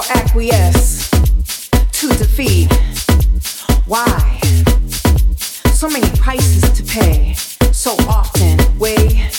or acquiesce to defeat. Why? So many prices to pay, so often, way.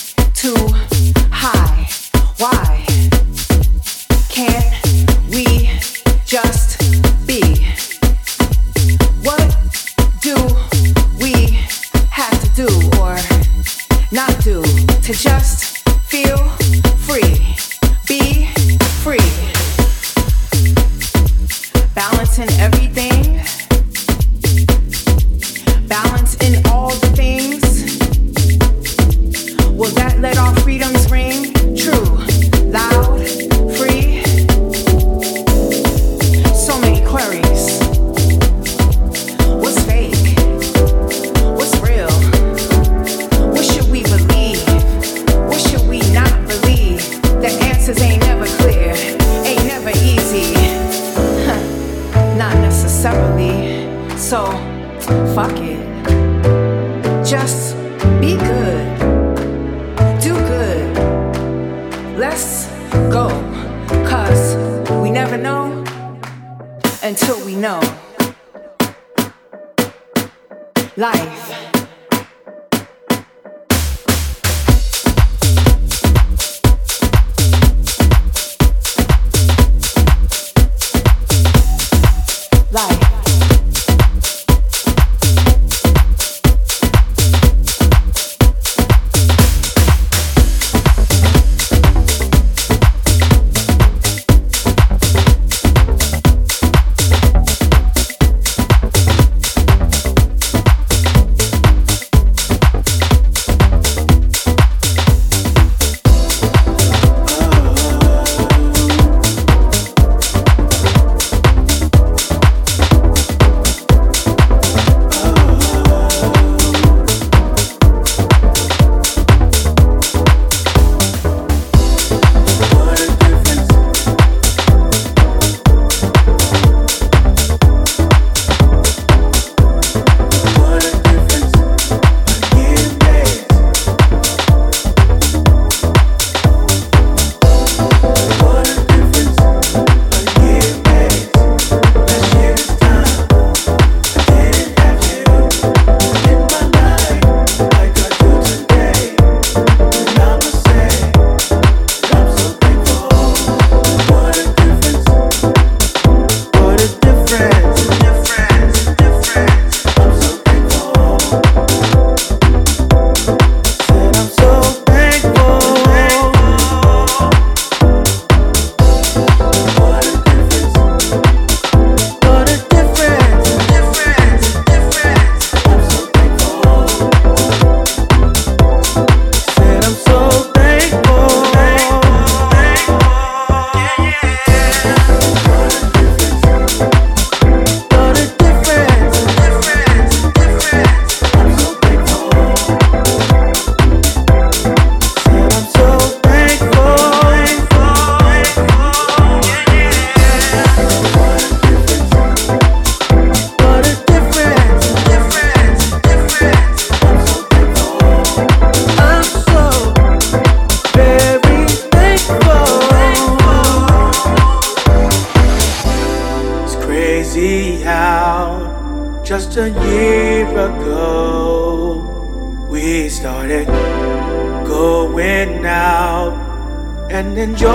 And enjoying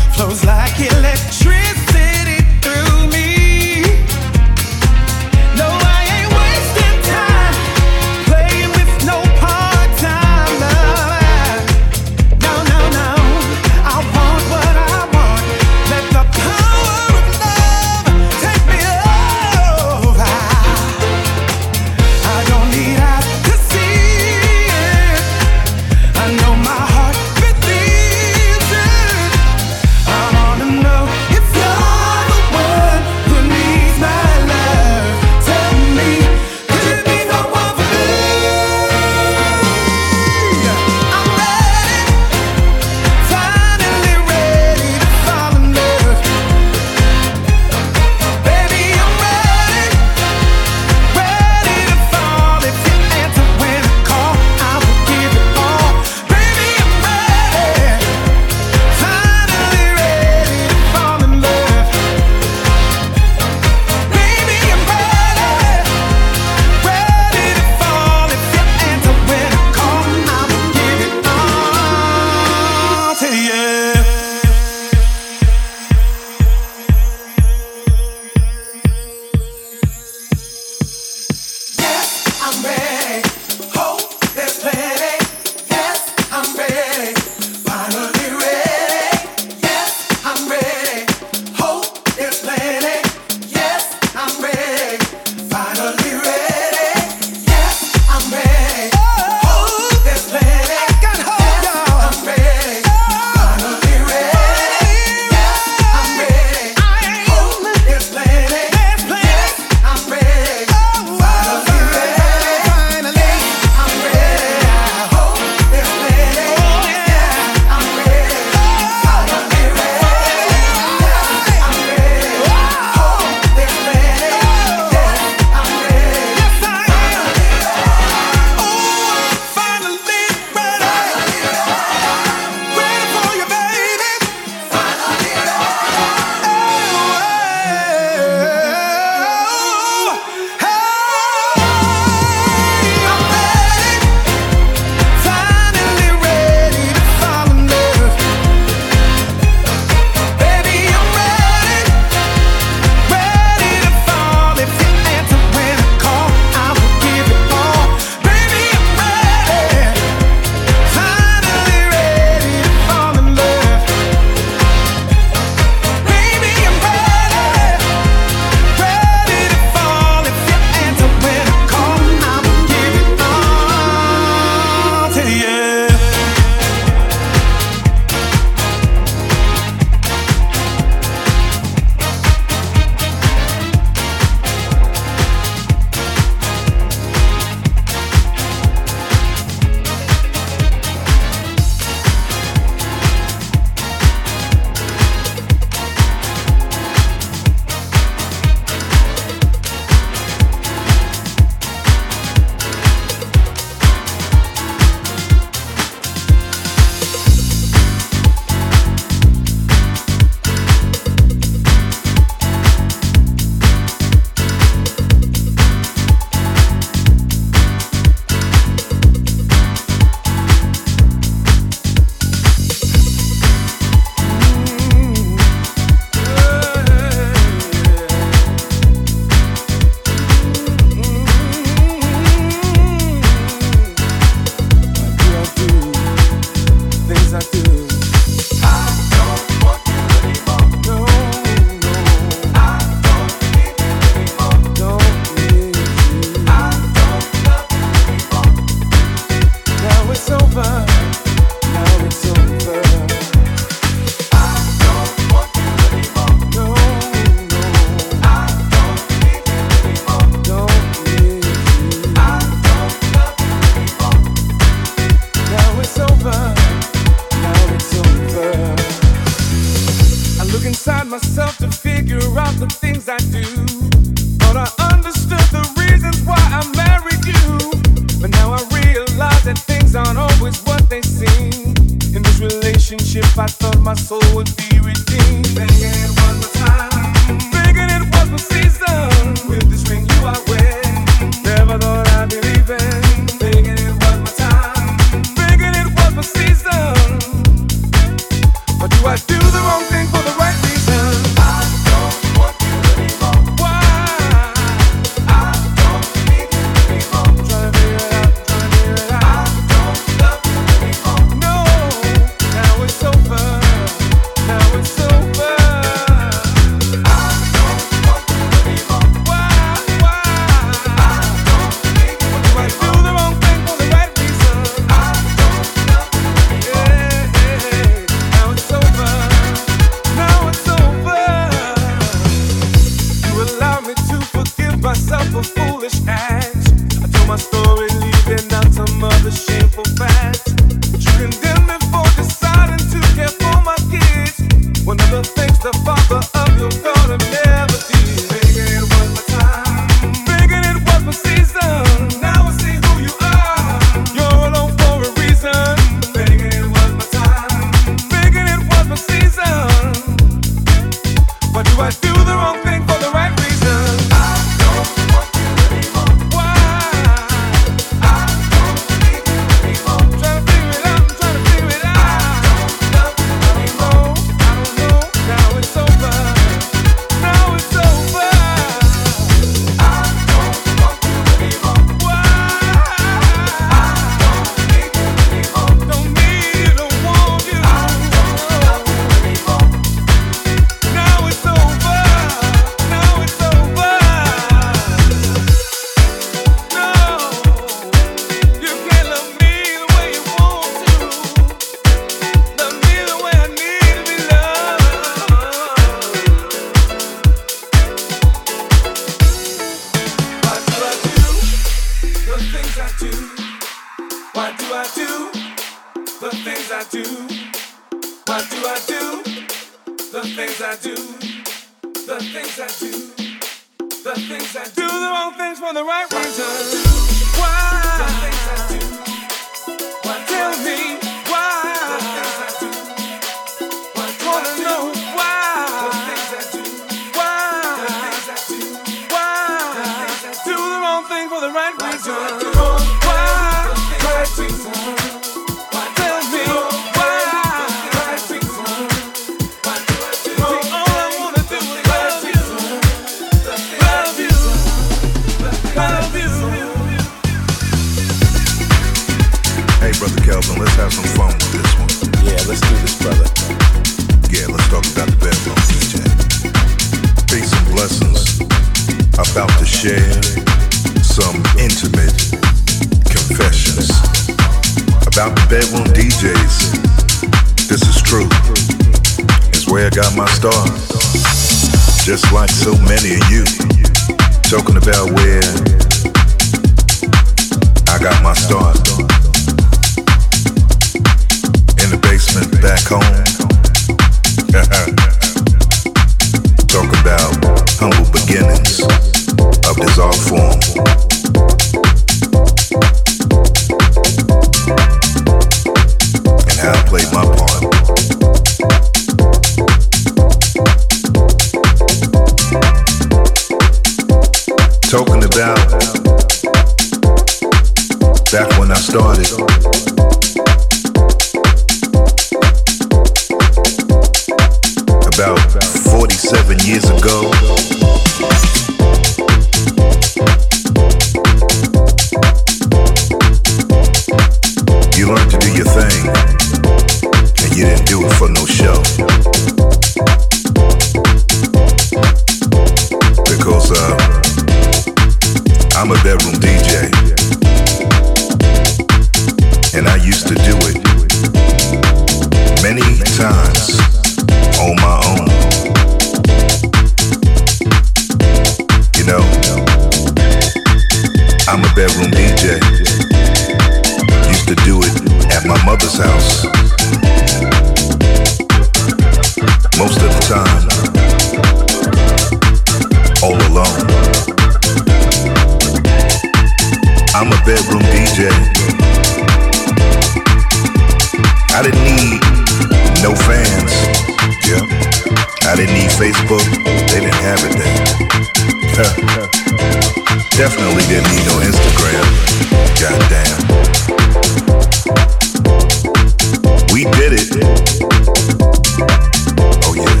Oh yeah.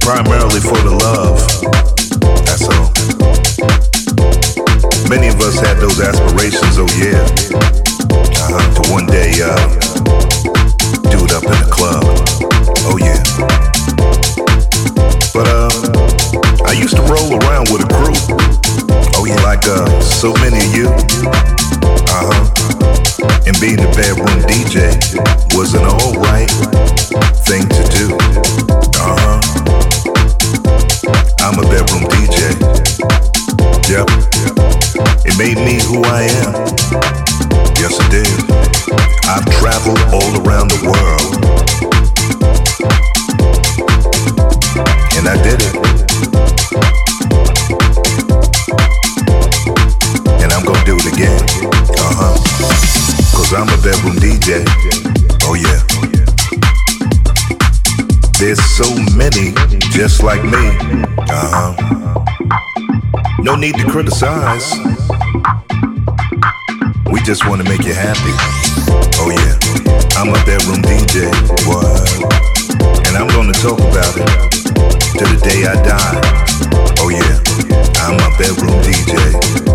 Primarily for the love. That's all. Many of us had those aspirations, oh yeah. Uh-huh. One day, uh, do it up in the club. Oh yeah. But uh, I used to roll around with a crew. Oh yeah, like uh, so many of you. Uh-huh. And being a bedroom DJ was an alright thing to do. Uh-huh. I'm a bedroom DJ. Yep. It made me who I am. Yes, it did. I've traveled all around the world. And I did it. I'm a bedroom DJ. Oh, yeah. There's so many just like me. Uh huh. No need to criticize. We just want to make you happy. Oh yeah, I'm a bedroom DJ. What? And I'm gonna talk about it to the day I die. Oh yeah, I'm a bedroom DJ.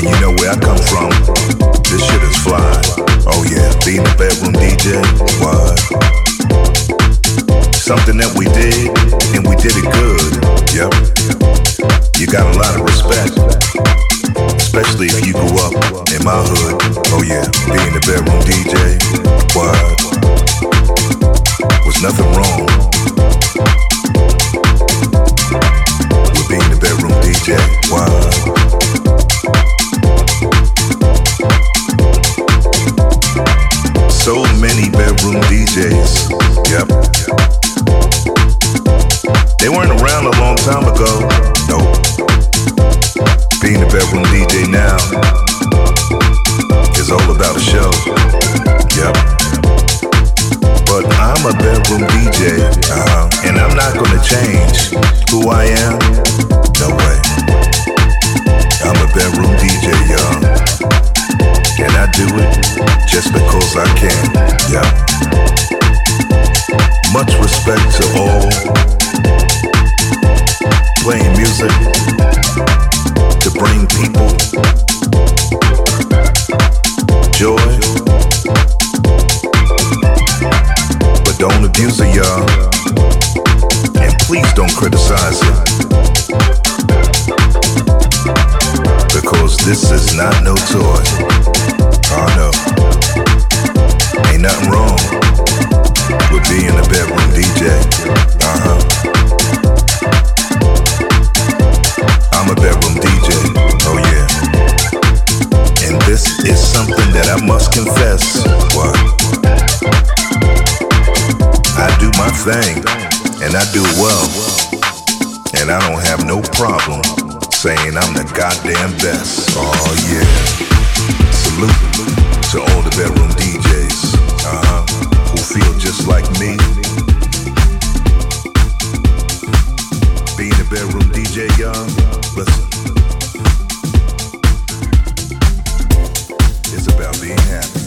You know where I come from. This shit is fly. Oh yeah, being a bedroom DJ. Something that we did, and we did it good. Yep. You got a lot of respect. Especially if you grew up in my hood. Oh yeah, being bedroom DJ. Was nothing wrong with being bedroom DJ. Bedroom DJs. Yep. They weren't around a long time ago. Nope. Being a bedroom DJ now is all about a show. Yep. But I'm a bedroom DJ, uh-huh. and I'm not gonna change who I am. No way. I'm a bedroom DJ, y'all. And I do it just because I can. Saying I'm the goddamn best. Oh yeah. Salute to all the bedroom DJs uh-huh, who feel just like me. Being a bedroom DJ, y'all, listen. It's about being happy.